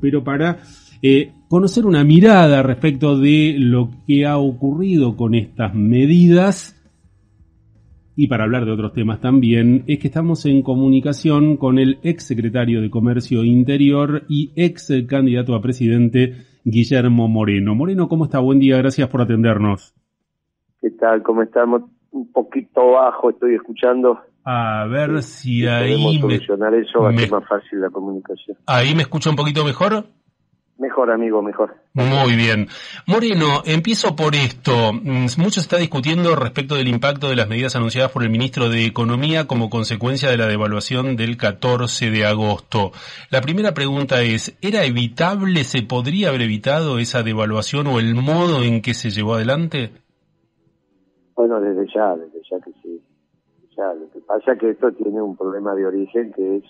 pero para eh, conocer una mirada respecto de lo que ha ocurrido con estas medidas y para hablar de otros temas también, es que estamos en comunicación con el ex secretario de Comercio Interior y ex candidato a presidente, Guillermo Moreno. Moreno, ¿cómo está? Buen día, gracias por atendernos. ¿Qué tal? ¿Cómo estamos? Un poquito bajo, estoy escuchando. A ver si ahí me, solucionar eso, va a ser más fácil la comunicación. ¿Ahí me escucha un poquito mejor? Mejor, amigo, mejor. Muy bien. Moreno, empiezo por esto. Mm, mucho se está discutiendo respecto del impacto de las medidas anunciadas por el ministro de Economía como consecuencia de la devaluación del 14 de agosto. La primera pregunta es, ¿era evitable, se podría haber evitado esa devaluación o el modo en que se llevó adelante? Bueno, desde ya, desde ya que sí. Ya, lo que pasa es que esto tiene un problema de origen que es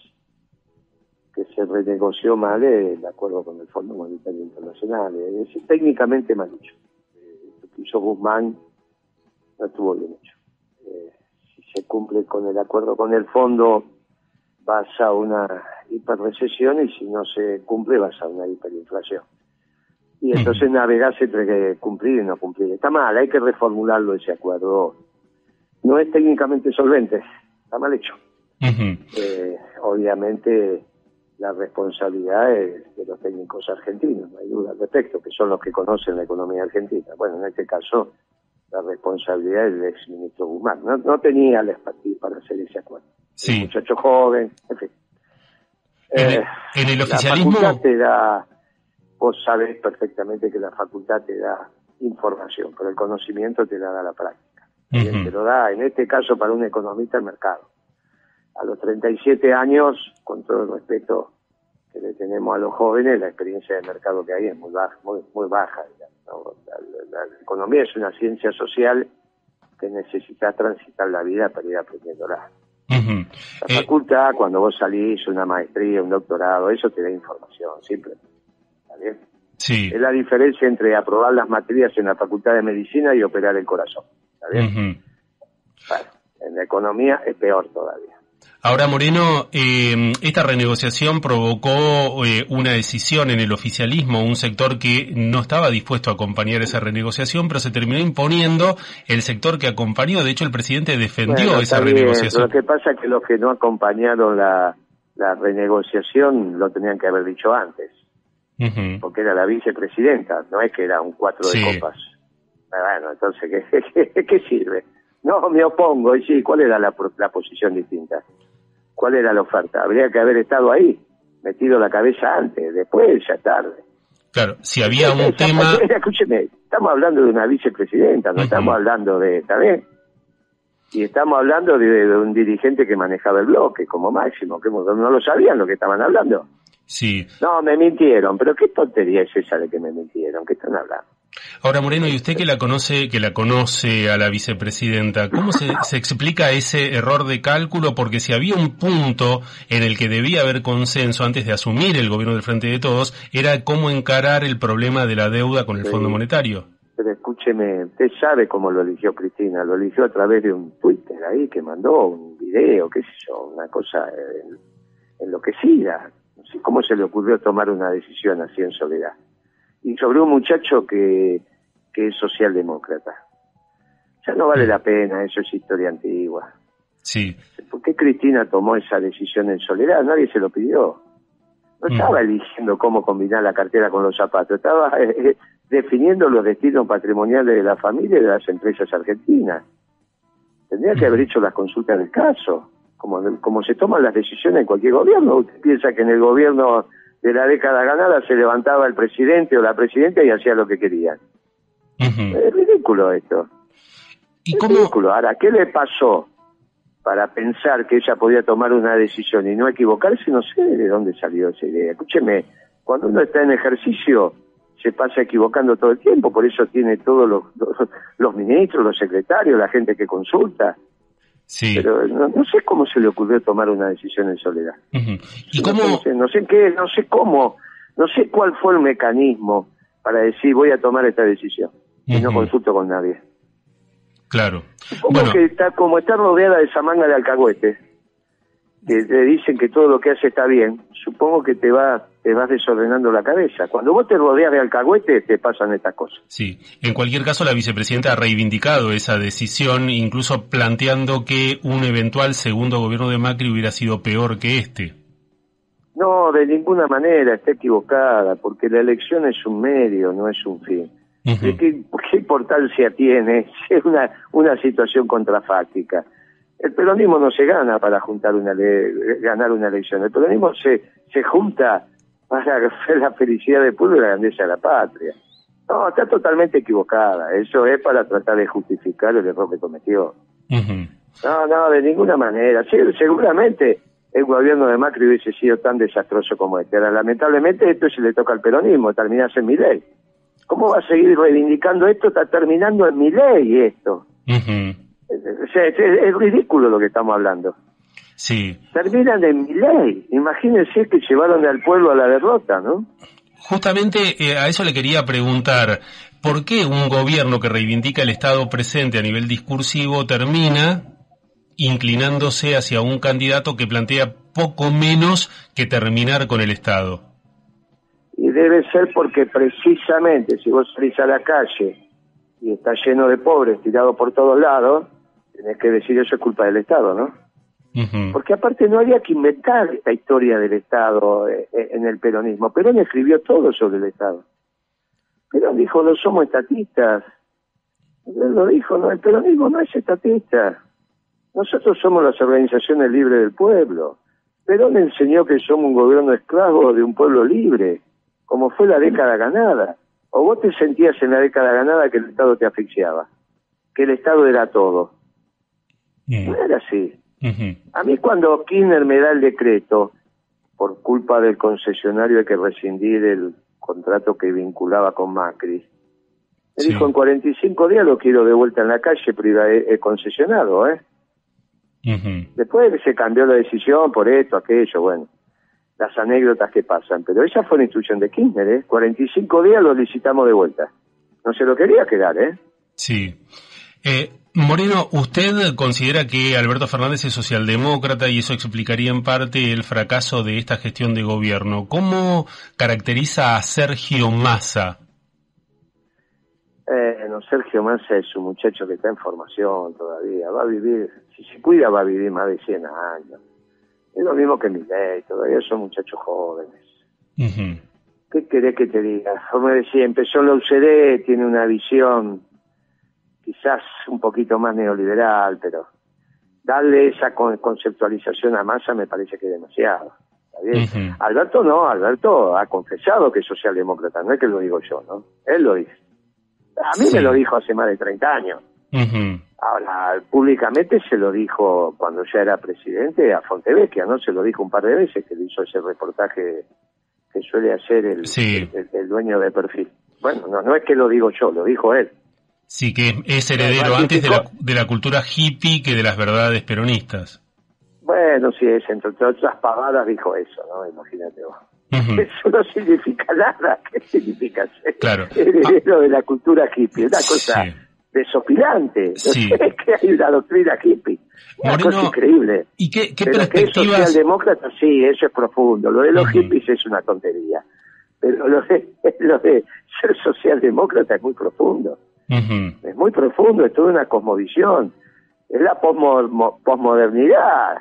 que se renegoció mal el acuerdo con el Fondo Monetario Internacional. Es técnicamente mal hecho. Eh, lo que hizo Guzmán no estuvo bien hecho. Eh, si se cumple con el acuerdo con el fondo, vas a una hiperrecesión y si no se cumple, vas a una hiperinflación. Y entonces navegás entre cumplir y no cumplir. Está mal, hay que reformularlo ese acuerdo. No es técnicamente solvente, está mal hecho. Eh, obviamente la responsabilidad es de los técnicos argentinos, no hay duda al respecto, que son los que conocen la economía argentina. Bueno, en este caso, la responsabilidad es del ex ministro Guzmán. No, tenía la expertise para hacer ese acuerdo. Sí. Un muchacho joven, en fin. En, el, eh, oficialismo. La facultad te da, vos sabés perfectamente que la facultad te da información, pero el conocimiento te la da la práctica. Te lo da, en este caso, para un economista, el mercado a los 37 años, con todo el respeto que le tenemos a los jóvenes, la experiencia de mercado que hay es muy baja. Muy, muy baja la, economía es una ciencia social que necesita transitar la vida para ir aprendiéndola. La eh, facultad, cuando vos salís, una maestría, un doctorado, eso te da información, simple. ¿Está bien? Sí. Es la diferencia entre aprobar las materias en la facultad de medicina y operar el corazón. ¿Está bien? en la economía es peor todavía. Ahora, Moreno, eh, esta renegociación provocó eh, una decisión en el oficialismo, un sector que no estaba dispuesto a acompañar esa renegociación, pero se terminó imponiendo el sector que acompañó. De hecho, el presidente defendió esa renegociación. Lo que pasa es que los que no acompañaron la, renegociación lo tenían que haber dicho antes, porque era la vicepresidenta, no es que era un cuatro de copas. Bueno, entonces, ¿qué, qué, sirve? No, me opongo. Y sí, ¿cuál era la, la posición distinta? ¿Cuál era la oferta? Habría que haber estado ahí, metido la cabeza antes, después ya tarde. Claro, si había un tema... Escúcheme, estamos hablando de una vicepresidenta, no estamos hablando de... ¿Está bien? Y estamos hablando de, un dirigente que manejaba el bloque como máximo, que no lo sabían lo que estaban hablando. Sí. No, me mintieron, pero qué tontería es esa de que me mintieron, ¿qué están hablando? Ahora, Moreno, y usted que la conoce, que la conoce a la vicepresidenta, ¿cómo se, explica ese error de cálculo? Porque si había un punto en el que debía haber consenso antes de asumir el gobierno del Frente de Todos, era cómo encarar el problema de la deuda con el Fondo Monetario. Pero escúcheme, usted sabe cómo lo eligió Cristina, lo eligió a través de un Twitter ahí que mandó un video, qué sé yo, una cosa enloquecida. Cómo se le ocurrió tomar una decisión así en soledad y sobre un muchacho que, que es socialdemócrata. Ya no vale la pena, eso es historia antigua. Sí. ¿Por qué Cristina tomó esa decisión en soledad? Nadie se lo pidió. No mm. estaba eligiendo cómo combinar la cartera con los zapatos, estaba eh, eh, definiendo los destinos patrimoniales de la familia y de las empresas argentinas. Tendría que haber hecho las consultas del caso, como, como se toman las decisiones en cualquier gobierno. Usted piensa que en el gobierno de la década ganada se levantaba el presidente o la presidenta y hacía lo que querían. Es ridículo esto. ¿Y es ridículo. Ahora, ¿qué le pasó para pensar que ella podía tomar una decisión y no equivocarse? No sé de dónde salió esa idea. Escúcheme, cuando uno está en ejercicio se pasa equivocando todo el tiempo, por eso tiene todos los, los ministros, los secretarios, la gente que consulta. Sí. Pero no, sé cómo se le ocurrió tomar una decisión en soledad. ¿Y no, cómo? Sé, no sé qué, no sé cómo, no sé cuál fue el mecanismo para decir voy a tomar esta decisión y no consulto con nadie. Claro. Como que está, como está rodeada de esa manga de alcahuetes, que te dicen que todo lo que hace está bien, supongo que te va te vas desordenando la cabeza. Cuando vos te rodeas de alcahuete, te pasan estas cosas. Sí, en cualquier caso, la vicepresidenta ha reivindicado esa decisión, incluso planteando que un eventual segundo gobierno de Macri hubiera sido peor que este. No, de ninguna manera, está equivocada, porque la elección es un medio, no es un fin. ¿Qué, importancia tiene? Es una, una situación contrafáctica. El peronismo no se gana para juntar una ganar una elección. El peronismo se, se junta para la felicidad del pueblo y la grandeza de la patria. No, está totalmente equivocada. Eso es para tratar de justificar el error que cometió. No, no, de ninguna manera. Sí, seguramente el gobierno de Macri hubiese sido tan desastroso como este. Ahora, lamentablemente esto se le toca al peronismo, terminase en mi ley. ¿Cómo va a seguir reivindicando esto? Está terminando en mi ley esto. es, ridículo lo que estamos hablando. Sí. Terminan en mi ley. Imagínense que llevaron al pueblo a la derrota, ¿no? Justamente eh, a eso le quería preguntar, ¿por qué un gobierno que reivindica el Estado presente a nivel discursivo termina inclinándose hacia un candidato que plantea poco menos que terminar con el Estado? Y debe ser porque precisamente si vos salís a la calle y está lleno de pobres tirados por todos lados, tenés que decir eso es culpa del Estado, ¿no? Porque aparte no había que inventar esta historia del Estado eh, eh, en el peronismo. Perón escribió todo sobre el Estado. Perón dijo, no somos estatistas. Él lo dijo, no, el peronismo no es estatista. Nosotros somos las organizaciones libres del pueblo. Perón enseñó que somos un gobierno esclavo de un pueblo libre, como fue la década ganada. ¿O vos te sentías en la década ganada que el Estado te asfixiaba? Que el Estado era todo. No era así. A mí cuando Kirchner me da el decreto, por culpa del concesionario hay que rescindir el contrato que vinculaba con Macri, me dijo en 45 días lo quiero de vuelta en la calle, pero he, concesionado, ¿eh? Después se cambió la decisión por esto, aquello, bueno, las anécdotas que pasan, pero esa fue la instrucción de Kirchner, ¿eh? 45 días lo licitamos de vuelta. No se lo quería quedar, ¿eh? Sí. Eh, Moreno, ¿usted considera que Alberto Fernández es socialdemócrata y eso explicaría en parte el fracaso de esta gestión de gobierno? ¿Cómo caracteriza a Sergio Massa? Eh, no, Sergio Massa es un muchacho que está en formación todavía, va a vivir, si se cuida va a vivir más de 100 años. Es lo mismo que ley, todavía son muchachos jóvenes. ¿Qué querés que te diga? Como decía, empezó la UCD, tiene una visión quizás un poquito más neoliberal, pero darle esa conceptualización a masa me parece que es demasiado. Alberto no, Alberto ha confesado que es socialdemócrata, no es que lo digo yo, ¿no? Él lo dice. A mí me lo dijo hace más de 30 años. Ahora, públicamente se lo dijo cuando ya era presidente a Fontevecchia, ¿no? Se lo dijo un par de veces que le hizo ese reportaje que suele hacer el, el dueño de perfil. Bueno, no, no es que lo digo yo, lo dijo él. Sí, que es heredero antes de la, de la cultura hippie que de las verdades peronistas. Bueno, sí, es, entre otras pavadas dijo eso, ¿no? Imagínate vos. Eso no significa nada. ¿Qué significa ser claro. heredero de la cultura hippie? Una cosa desopilante. Sí. Es que hay una doctrina hippie. Una cosa increíble. ¿Y qué, qué Pero perspectivas? Que es socialdemócrata, sí, eso es profundo. Lo de los hippies es una tontería. Pero lo de, lo de ser socialdemócrata es muy profundo. Es muy profundo, es toda una cosmovisión. Es la posmodernidad.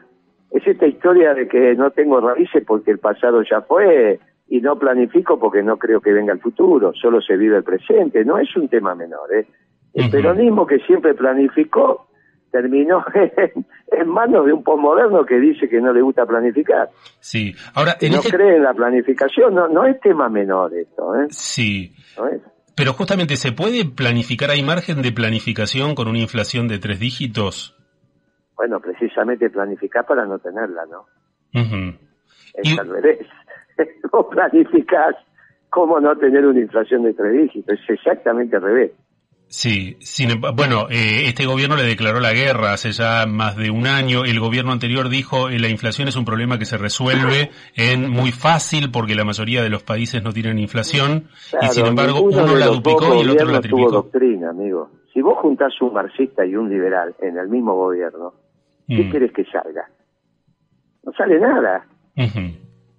Es esta historia de que no tengo raíces porque el pasado ya fue y no planifico porque no creo que venga el futuro, solo se vive el presente. No es un tema menor. ¿eh? El peronismo que siempre planificó terminó en, manos de un posmoderno que dice que no le gusta planificar. Sí, ahora no este cree en la planificación, no, no es tema menor esto. ¿eh? Sí. Pero justamente, ¿se puede planificar? ¿Hay margen de planificación con una inflación de tres dígitos? Bueno, precisamente planificar para no tenerla, ¿no? Es al revés. Vos planificás cómo no tener una inflación de tres dígitos. Es exactamente al revés. Sí, sin, bueno, eh, este gobierno le declaró la guerra hace ya más de un año. El gobierno anterior dijo que la inflación es un problema que se resuelve en muy fácil porque la mayoría de los países no tienen inflación y sin embargo uno la duplicó y el otro la triplicó. Doctrina, amigo. Si vos juntás un marxista y un liberal en el mismo gobierno, ¿qué mm. quieres que salga? No sale nada.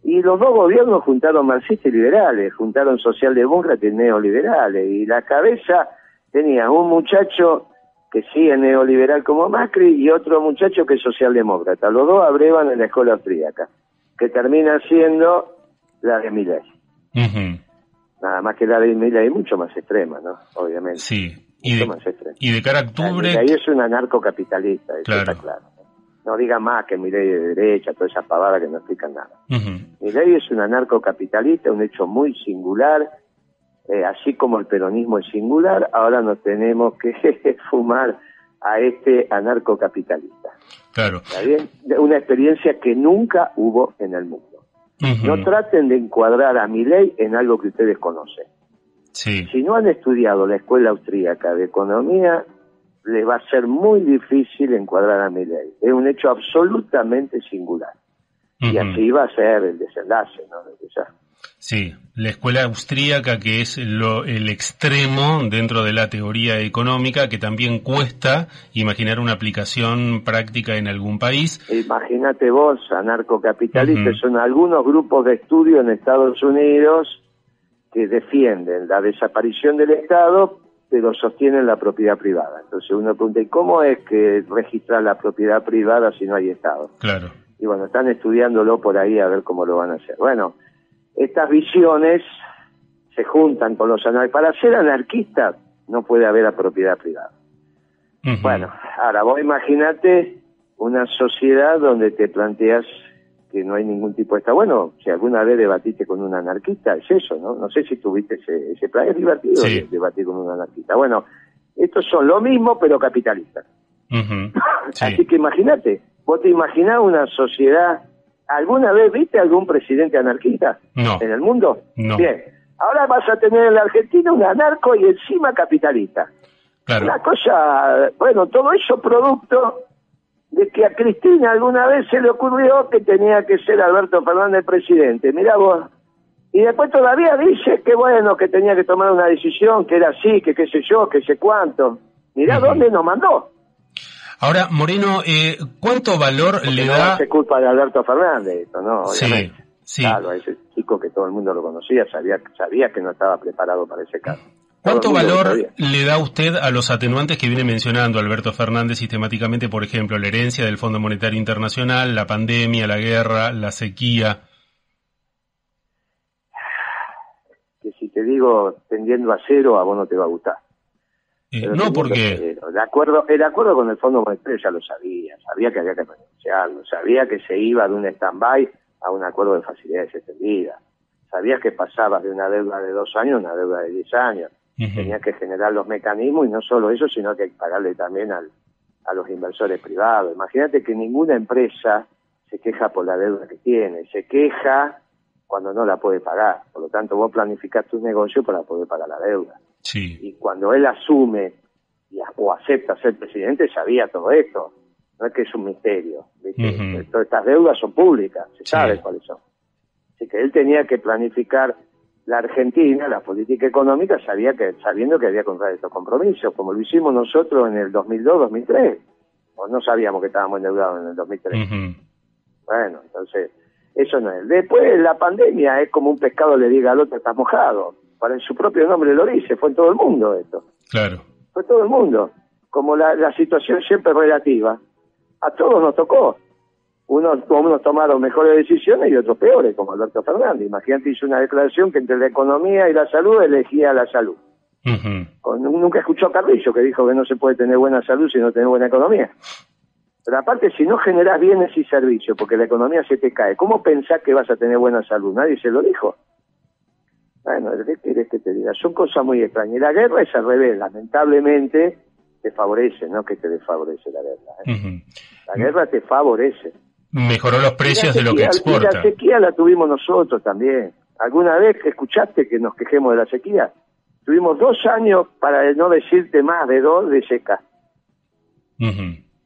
Y los dos gobiernos juntaron marxistas y liberales, juntaron socialdemócratas y neoliberales. Y la cabeza tenía un muchacho que sí es neoliberal como Macri y otro muchacho que es socialdemócrata. Los dos abrevan en la escuela austríaca, que termina siendo la de Milei. Nada más que la de Milei mucho más extrema, ¿no? Obviamente. Sí. Y de, y de cara a octubre... Ahí es un anarcocapitalista, eso está claro. No diga más que Milei de derecha, toda esa pavada que no explican nada. Milei es un anarcocapitalista, un hecho muy singular, eh, así como el peronismo es singular, ahora nos tenemos que fumar a este anarcocapitalista. Claro. ¿Está bien? Una experiencia que nunca hubo en el mundo. No traten de encuadrar a mi ley en algo que ustedes conocen. Sí. Si no han estudiado la escuela austríaca de economía, les va a ser muy difícil encuadrar a mi ley. Es un hecho absolutamente singular. Y así va a ser el desenlace, ¿no? Sí, la escuela austríaca que es lo, el extremo dentro de la teoría económica que también cuesta imaginar una aplicación práctica en algún país. Imagínate vos, anarcocapitalistas, son algunos grupos de estudio en Estados Unidos que defienden la desaparición del Estado pero sostienen la propiedad privada. Entonces uno pregunta, ¿y cómo es que registrar la propiedad privada si no hay Estado? Claro. Y bueno, están estudiándolo por ahí a ver cómo lo van a hacer. Bueno, estas visiones se juntan con los anarquistas. Para ser anarquista no puede haber propiedad privada. Bueno, ahora vos imaginate una sociedad donde te planteas que no hay ningún tipo de... Está bueno, si alguna vez debatiste con un anarquista, es eso, ¿no? No sé si tuviste ese, ese plan, es divertido debatir con un anarquista. Bueno, estos son lo mismo, pero capitalistas. Así que imagínate, vos te imaginás una sociedad ¿Alguna vez viste algún presidente anarquista en el mundo? No. Bien. Ahora vas a tener en la Argentina un anarco y encima capitalista. Claro. Una cosa, bueno, todo eso producto de que a Cristina alguna vez se le ocurrió que tenía que ser Alberto Fernández presidente. Mirá vos. Y después todavía dice que bueno, que tenía que tomar una decisión, que era así, que qué sé yo, que sé cuánto. Mirá dónde nos mandó. Ahora, Moreno, eh, ¿cuánto valor le da...? No es culpa de Alberto Fernández, ¿no? Sí, sí. Claro, ese chico que todo el mundo lo conocía, sabía, sabía que no estaba preparado para ese caso. ¿Cuánto valor le da usted a los atenuantes que viene mencionando Alberto Fernández sistemáticamente, por ejemplo, la herencia del Fondo Monetario Internacional, la pandemia, la guerra, la sequía? Que si te digo tendiendo a cero, a vos no te va a gustar. Eh, no, porque... De acuerdo, el acuerdo con el Fondo Monetario ya lo sabía, sabía que había que renunciarlo, sabía que se iba de un stand-by a un acuerdo de facilidades extendidas, sabía que pasaba de una deuda de dos años a una deuda de diez años, tenía que generar los mecanismos y no solo eso, sino que pagarle también al, a los inversores privados. Imagínate que ninguna empresa se queja por la deuda que tiene, se queja cuando no la puede pagar. Por lo tanto, vos planificás tu negocio para poder pagar la deuda. Y cuando él asume y, o acepta ser presidente, sabía todo esto. No es que es un misterio. Todas estas deudas son públicas, se sabe cuáles son. Así que él tenía que planificar la Argentina, la política económica, sabía que, sabiendo que había comprar estos compromisos, como lo hicimos nosotros en el 2002-2003. O no sabíamos que estábamos endeudados en el 2003. Bueno, entonces, eso no es. Después la pandemia es como un pescado le diga al otro, está mojado para en su propio nombre lo dice, fue en todo el mundo esto. Claro. Fue todo el mundo. Como la, la situación siempre relativa, a todos nos tocó. Unos, unos tomaron mejores decisiones y otros peores, como Alberto Fernández. Imagínate, hizo una declaración que entre la economía y la salud elegía la salud. nunca escuchó a Carrillo que dijo que no se puede tener buena salud si no tener buena economía. Pero aparte, si no generas bienes y servicios, porque la economía se te cae, ¿cómo pensás que vas a tener buena salud? Nadie se lo dijo. Bueno, ¿qué quieres que te diga? Son cosas muy extrañas. Y la guerra es al revés, lamentablemente te favorece, no que te desfavorece la guerra. ¿eh? La guerra te favorece. Mejoró los precios de lo que exporta. la sequía la tuvimos nosotros también. ¿Alguna vez escuchaste que nos quejemos de la sequía? Tuvimos dos años, para no decirte más de dos, de seca.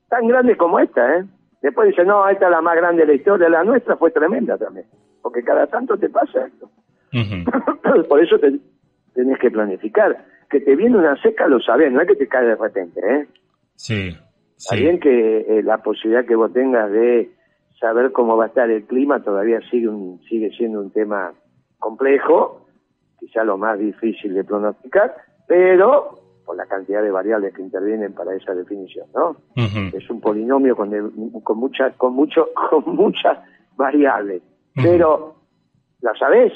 Tan grande como esta, ¿eh? Después dice, no, esta es la más grande de la historia. La nuestra fue tremenda también. Porque cada tanto te pasa esto. Por eso tenés que planificar. Que te viene una seca lo sabés, no es que te cae de repente, ¿eh? Sí. Está bien que eh, la posibilidad que vos tengas de saber cómo va a estar el clima todavía sigue, un, sigue siendo un tema complejo, quizá lo más difícil de pronosticar, pero por la cantidad de variables que intervienen para esa definición, ¿no? Es un polinomio con, con muchas con mucho con muchas variables, pero la sabes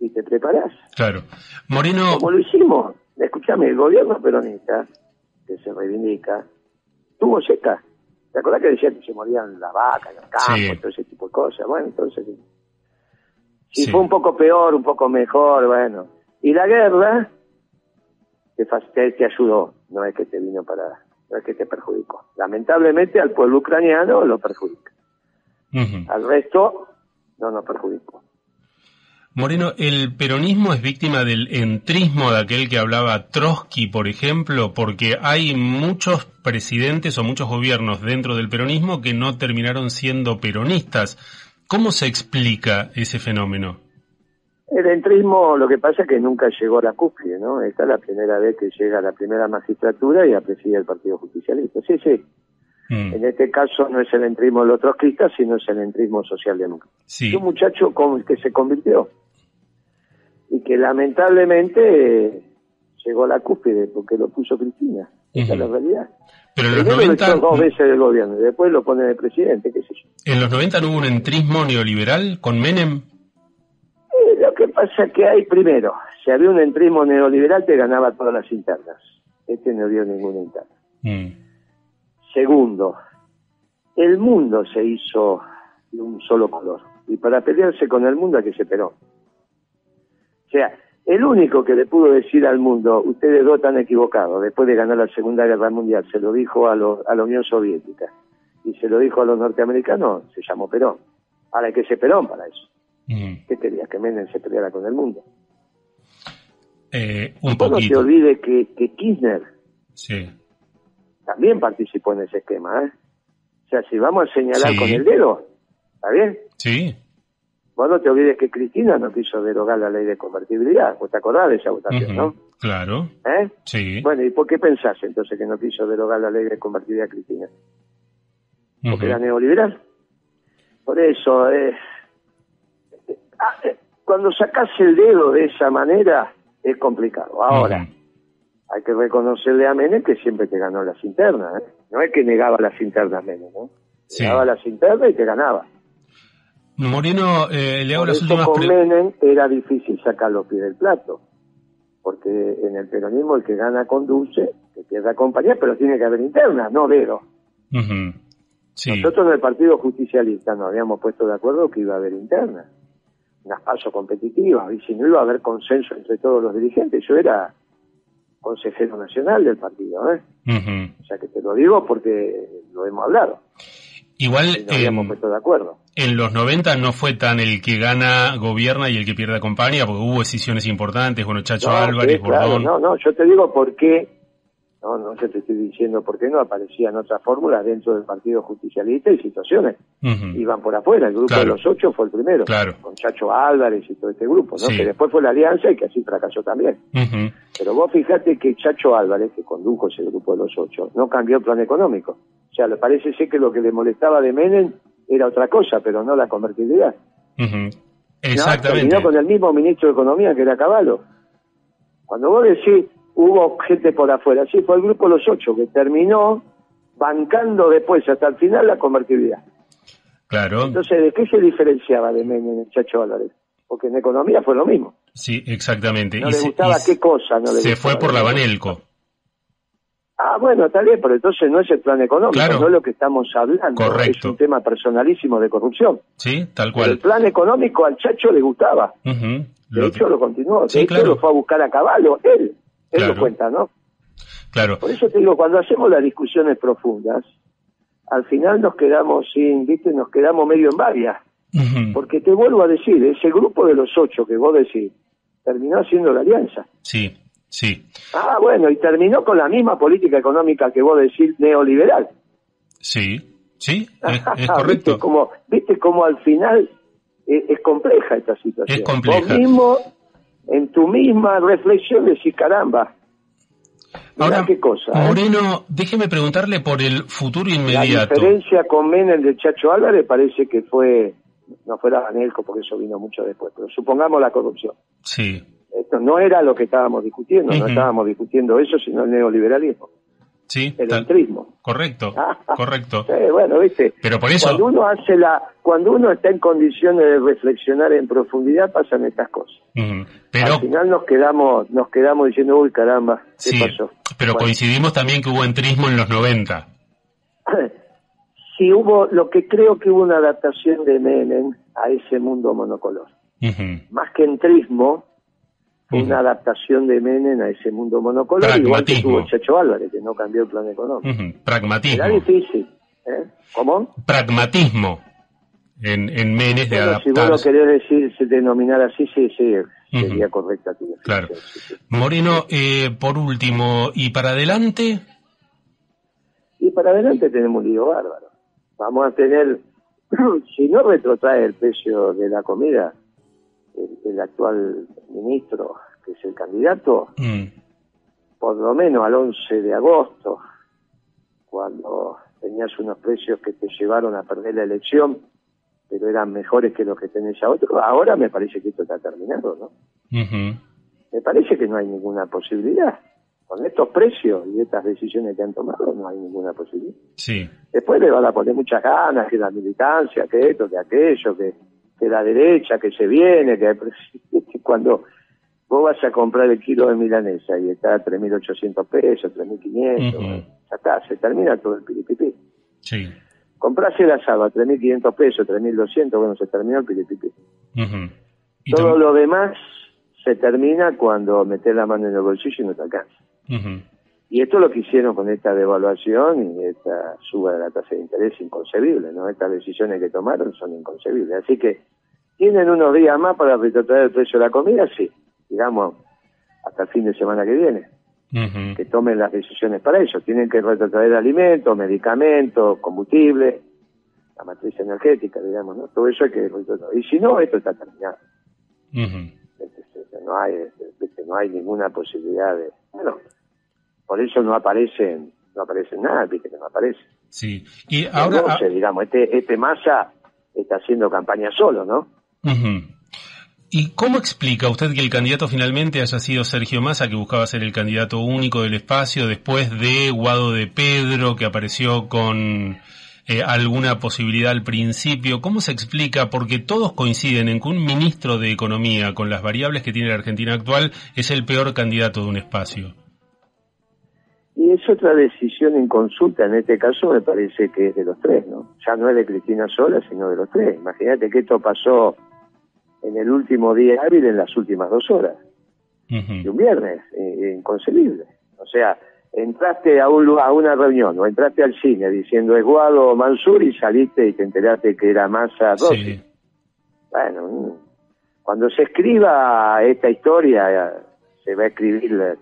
y te preparás. Claro. Moreno. Como lo hicimos, escúchame, el gobierno peronista, que se reivindica, tuvo seca. ¿Te acordás que decía que se morían las vacas, los campos, todo ese tipo de cosas? Bueno, entonces, si fue un poco peor, un poco mejor, bueno. Y la guerra te, te ayudó, no es que te vino para, no es que te perjudicó. Lamentablemente al pueblo ucraniano lo perjudica. Al resto no nos perjudicó. Moreno, ¿el peronismo es víctima del entrismo de aquel que hablaba Trotsky, por ejemplo? Porque hay muchos presidentes o muchos gobiernos dentro del peronismo que no terminaron siendo peronistas. ¿Cómo se explica ese fenómeno? El entrismo lo que pasa es que nunca llegó a la cúspide, ¿no? Esta es la primera vez que llega a la primera magistratura y a presidir el Partido Justicialista. Sí, sí. Mm. En este caso no es el entrismo de los trotskistas, sino es el entrismo socialdemócrata. Sí. Un muchacho con el que se convirtió y que lamentablemente llegó a la cúspide porque lo puso Cristina. Esa es la realidad. Pero en los 90... Lo dos veces del gobierno y después lo pone de presidente, qué sé yo. ¿En los 90 no hubo un entrismo neoliberal con Menem? Eh, lo que pasa es que hay, primero, si había un entrismo neoliberal te ganaba todas las internas. Este no dio ninguna interna. Mm. Segundo, el mundo se hizo de un solo color. Y para pelearse con el mundo hay que se peró. O sea, el único que le pudo decir al mundo, ustedes dos están equivocados, después de ganar la Segunda Guerra Mundial, se lo dijo a, la Unión Soviética y se lo dijo a los norteamericanos, se llamó Perón. Ahora hay que ser Perón para eso. Mm. ¿Qué quería? Que Menem se peleara con el mundo. Eh, un No se olvide que, Kirchner también participó en ese esquema. ¿eh? O sea, si vamos a señalar con el dedo, ¿está bien? Sí. Vos no te olvides que Cristina no quiso derogar la ley de convertibilidad. ¿Vos te acordás de esa votación, no? Claro. ¿Eh? Sí. Bueno, ¿y por qué pensás entonces que no quiso derogar la ley de convertibilidad Cristina? Porque era neoliberal. Por eso, eh, ah, eh, cuando sacás el dedo de esa manera, es complicado. Ahora, hay que reconocerle a Menem que siempre te ganó las internas. ¿eh? No es que negaba las internas Menem, ¿no? Negaba las internas y te ganaba. Moreno, eh, le hago las últimas preguntas. era difícil sacar los pies del plato, porque en el peronismo el que gana conduce, que pierde compañía, pero tiene que haber interna, no dedo. Nosotros en el Partido Justicialista nos habíamos puesto de acuerdo que iba a haber interna, unas pasos competitivas, y si no iba a haber consenso entre todos los dirigentes. Yo era consejero nacional del partido, ¿eh? O sea que te lo digo porque lo hemos hablado. Igual habíamos puesto de acuerdo. En los 90 no fue tan el que gana gobierna y el que pierde compañía, porque hubo decisiones importantes, bueno, Chacho Álvarez, Bordón. no, no, yo te digo por qué, no, no yo te estoy diciendo por qué no aparecían otras fórmulas dentro del Partido Justicialista y situaciones. Iban por afuera, el grupo de los ocho fue el primero, claro. con Chacho Álvarez y todo este grupo, ¿no? Que después fue la alianza y que así fracasó también. Pero vos fijate que Chacho Álvarez, que condujo ese grupo de los ocho, no cambió el plan económico. O sea, le parece ser que lo que le molestaba de Menem era otra cosa, pero no la convertibilidad. Exactamente. No, con el mismo ministro de Economía que era Caballo. Cuando vos decís hubo gente por afuera, sí, fue el grupo Los Ocho que terminó bancando después hasta el final la convertibilidad. Claro. Entonces, ¿de qué se diferenciaba de Menem el Chacho Álvarez? Porque en economía fue lo mismo. Sí, exactamente. No le gustaba qué cosa. No se fue por la Banelco. Ah, bueno, está bien, pero entonces no es el plan económico, no es lo que estamos hablando. Correcto. Es un tema personalísimo de corrupción. Sí, tal cual. el plan económico al Chacho le gustaba. De hecho, lo continuó. De hecho, lo fue a buscar a caballo. Él, él lo cuenta, ¿no? Claro. Por eso te digo, cuando hacemos las discusiones profundas, al final nos quedamos sin, viste, nos quedamos medio en varias. Porque te vuelvo a decir, ese grupo de los ocho que vos decís, terminó haciendo la alianza. Sí. Sí. Ah, bueno, y terminó con la misma política económica que vos decís neoliberal. Sí, sí, es, correcto. ¿Viste cómo, ¿Viste cómo al final es, compleja esta situación? Es compleja. Vos mismo, en tu misma reflexión, decís, caramba, Ahora, ¿qué cosa? ¿eh? Moreno, déjeme preguntarle por el futuro inmediato. La diferencia con Menem del Chacho Álvarez parece que fue, no fuera Anelco porque eso vino mucho después, pero supongamos la corrupción. Sí. Esto no era lo que estábamos discutiendo, no estábamos discutiendo eso, sino el neoliberalismo. Sí, el entrismo. Correcto, correcto. bueno, viste. Pero por eso. Cuando uno hace la, cuando uno está en condiciones de reflexionar en profundidad pasan estas cosas. Pero al final nos quedamos, nos quedamos diciendo, uy caramba, ¿qué pasó? Pero coincidimos también que hubo entrismo en los 90. sí hubo, lo que creo que hubo una adaptación de Menem a ese mundo monocolor. Más que entrismo, una adaptación de Menem a ese mundo monocolor, igual que tuvo Chacho Álvarez, que no cambió el plan económico. Pragmatismo. Era difícil. ¿eh? ¿Cómo? Pragmatismo en, en Menes de adaptar. Si vos lo querés decir, denominar así, sí, sí, sería correcta Claro. Moreno, eh, por último, ¿y para adelante? Y para adelante tenemos un lío bárbaro. Vamos a tener, si no retrotrae el precio de la comida, el, actual ministro, que es el candidato, mm. por lo menos al 11 de agosto, cuando tenías unos precios que te llevaron a perder la elección, pero eran mejores que los que tenés a otro, ahora me parece que esto está terminado, ¿no? Me parece que no hay ninguna posibilidad. Con estos precios y estas decisiones que han tomado, no hay ninguna posibilidad. Sí. Después le van a poner muchas ganas, que la militancia, que esto, que aquello, que de la derecha que se viene, que cuando vos vas a comprar el kilo de milanesa y está a 3.800 pesos, 3.500, ya está, se termina todo el piripipi. Sí. Comprás el asado a 3.500 pesos, 3.200, bueno, se terminó el piripipi. Todo lo demás se termina cuando metes la mano en el bolsillo y no te alcanza. Y esto es lo que hicieron con esta devaluación y esta suba de la tasa de interés inconcebible, ¿no? Estas decisiones que tomaron son inconcebibles. Así que, ¿tienen unos días más para retrotraer el precio de la comida? Sí, digamos, hasta el fin de semana que viene. Que tomen las decisiones para eso. Tienen que retrotraer alimentos, medicamentos, combustible, la matriz energética, digamos, ¿no? Todo eso hay que retrotraer. Y si no, esto está terminado. no, hay, no hay ninguna posibilidad de... Bueno, por eso no aparecen, no aparecen nada, viste que no aparece. Sí, y ahora... Ah, digamos, este, este Massa está haciendo campaña solo, ¿no? ¿Y cómo explica usted que el candidato finalmente haya sido Sergio Massa, que buscaba ser el candidato único del espacio, después de Guado de Pedro, que apareció con eh, alguna posibilidad al principio? ¿Cómo se explica? Porque todos coinciden en que un ministro de Economía, con las variables que tiene la Argentina actual, es el peor candidato de un espacio. Y es otra decisión en consulta, en este caso me parece que es de los tres, ¿no? Ya no es de Cristina sola, sino de los tres. Imagínate que esto pasó en el último día hábil en las últimas dos horas. De un viernes, eh, inconcebible. O sea, entraste a, un, a una reunión o entraste al cine diciendo es Guado Mansur y saliste y te enteraste que era Massa Rossi. Bueno, mm, cuando se escriba esta historia, se va a escribir la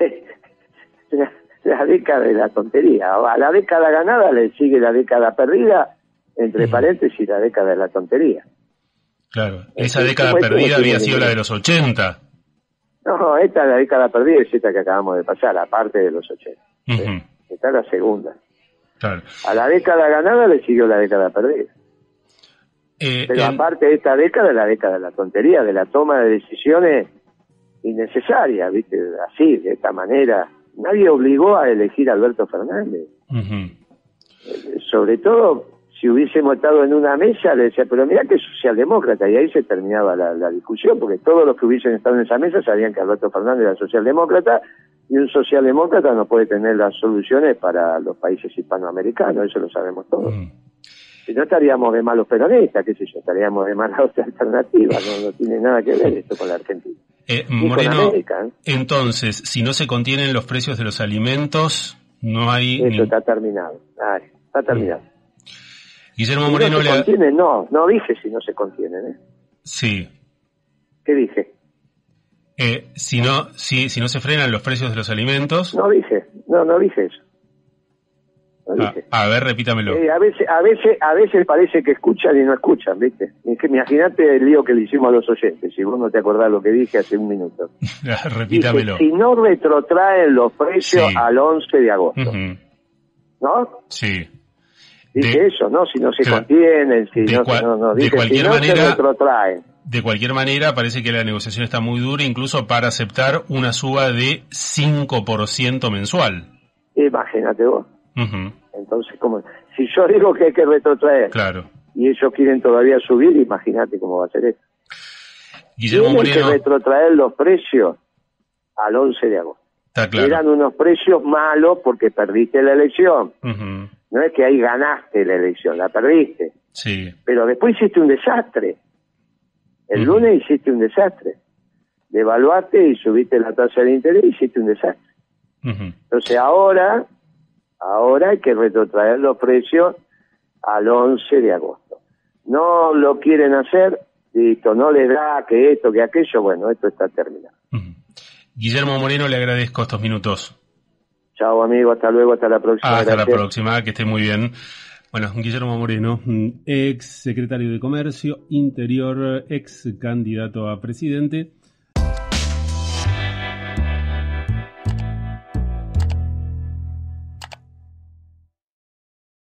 década de la tontería. A la década ganada le sigue la década perdida, entre paréntesis, la década de la tontería. Claro, esa década perdida había sido la de los 80. No, esta es la década perdida es esta que acabamos de pasar, aparte de los 80. Esta es la segunda. A la década ganada le siguió la década perdida. Eh, Pero aparte de esta década, la década de la tontería, de la toma de decisiones innecesarias, ¿viste? Así, de esta manera nadie obligó a elegir a Alberto Fernández. Sobre todo, si hubiésemos estado en una mesa, le decía, pero mira que es socialdemócrata, y ahí se terminaba la, discusión, porque todos los que hubiesen estado en esa mesa sabían que Alberto Fernández era socialdemócrata, y un socialdemócrata no puede tener las soluciones para los países hispanoamericanos, eso lo sabemos todos. Si no estaríamos de malos peronistas, qué sé yo, estaríamos de malas alternativas, no, no tiene nada que ver esto con la Argentina. Eh, Moreno, ¿eh? entonces, si no se contienen los precios de los alimentos, no hay... Eso está terminado, está terminado. Mm. Guillermo Moreno no se contiene, no, no dije si no se contienen, ¿eh? Sí. ¿Qué dije? Eh, si no si, si no se frenan los precios de los alimentos... No dije, no, no dije eso. A, ver, repítamelo. Eh, a veces, a veces, a veces parece que escuchan y no escuchan, ¿viste? Imagínate el lío que le hicimos a los oyentes, si vos no te acordás lo que dije hace un minuto. repítamelo. si no retrotraen los precios al 11 de agosto. ¿No? Sí. Dice eso, ¿no? Si no se contienen, si no, no, no, de cualquier manera, se retrotraen. De cualquier manera, parece que la negociación está muy dura, incluso para aceptar una suba de 5% mensual. Imagínate vos. Entonces, como si yo digo que hay que retrotraer claro. y ellos quieren todavía subir, imagínate cómo va a ser esto. Guillermo Tienen que retrotraer los precios al 11 de agosto. Eran unos precios malos porque perdiste la elección. No es que ahí ganaste la elección, la perdiste. Sí. Pero después hiciste un desastre. El lunes hiciste un desastre. Devaluaste y subiste la tasa de interés y hiciste un desastre. Entonces ahora Ahora hay que retrotraer los precios al 11 de agosto. No lo quieren hacer, listo, no les da que esto, que aquello, bueno, esto está terminado. Guillermo Moreno, le agradezco estos minutos. Chao amigo, hasta luego, hasta la próxima. Hasta la próxima, que esté muy bien. Bueno, Guillermo Moreno, ex secretario de Comercio, Interior, ex candidato a presidente.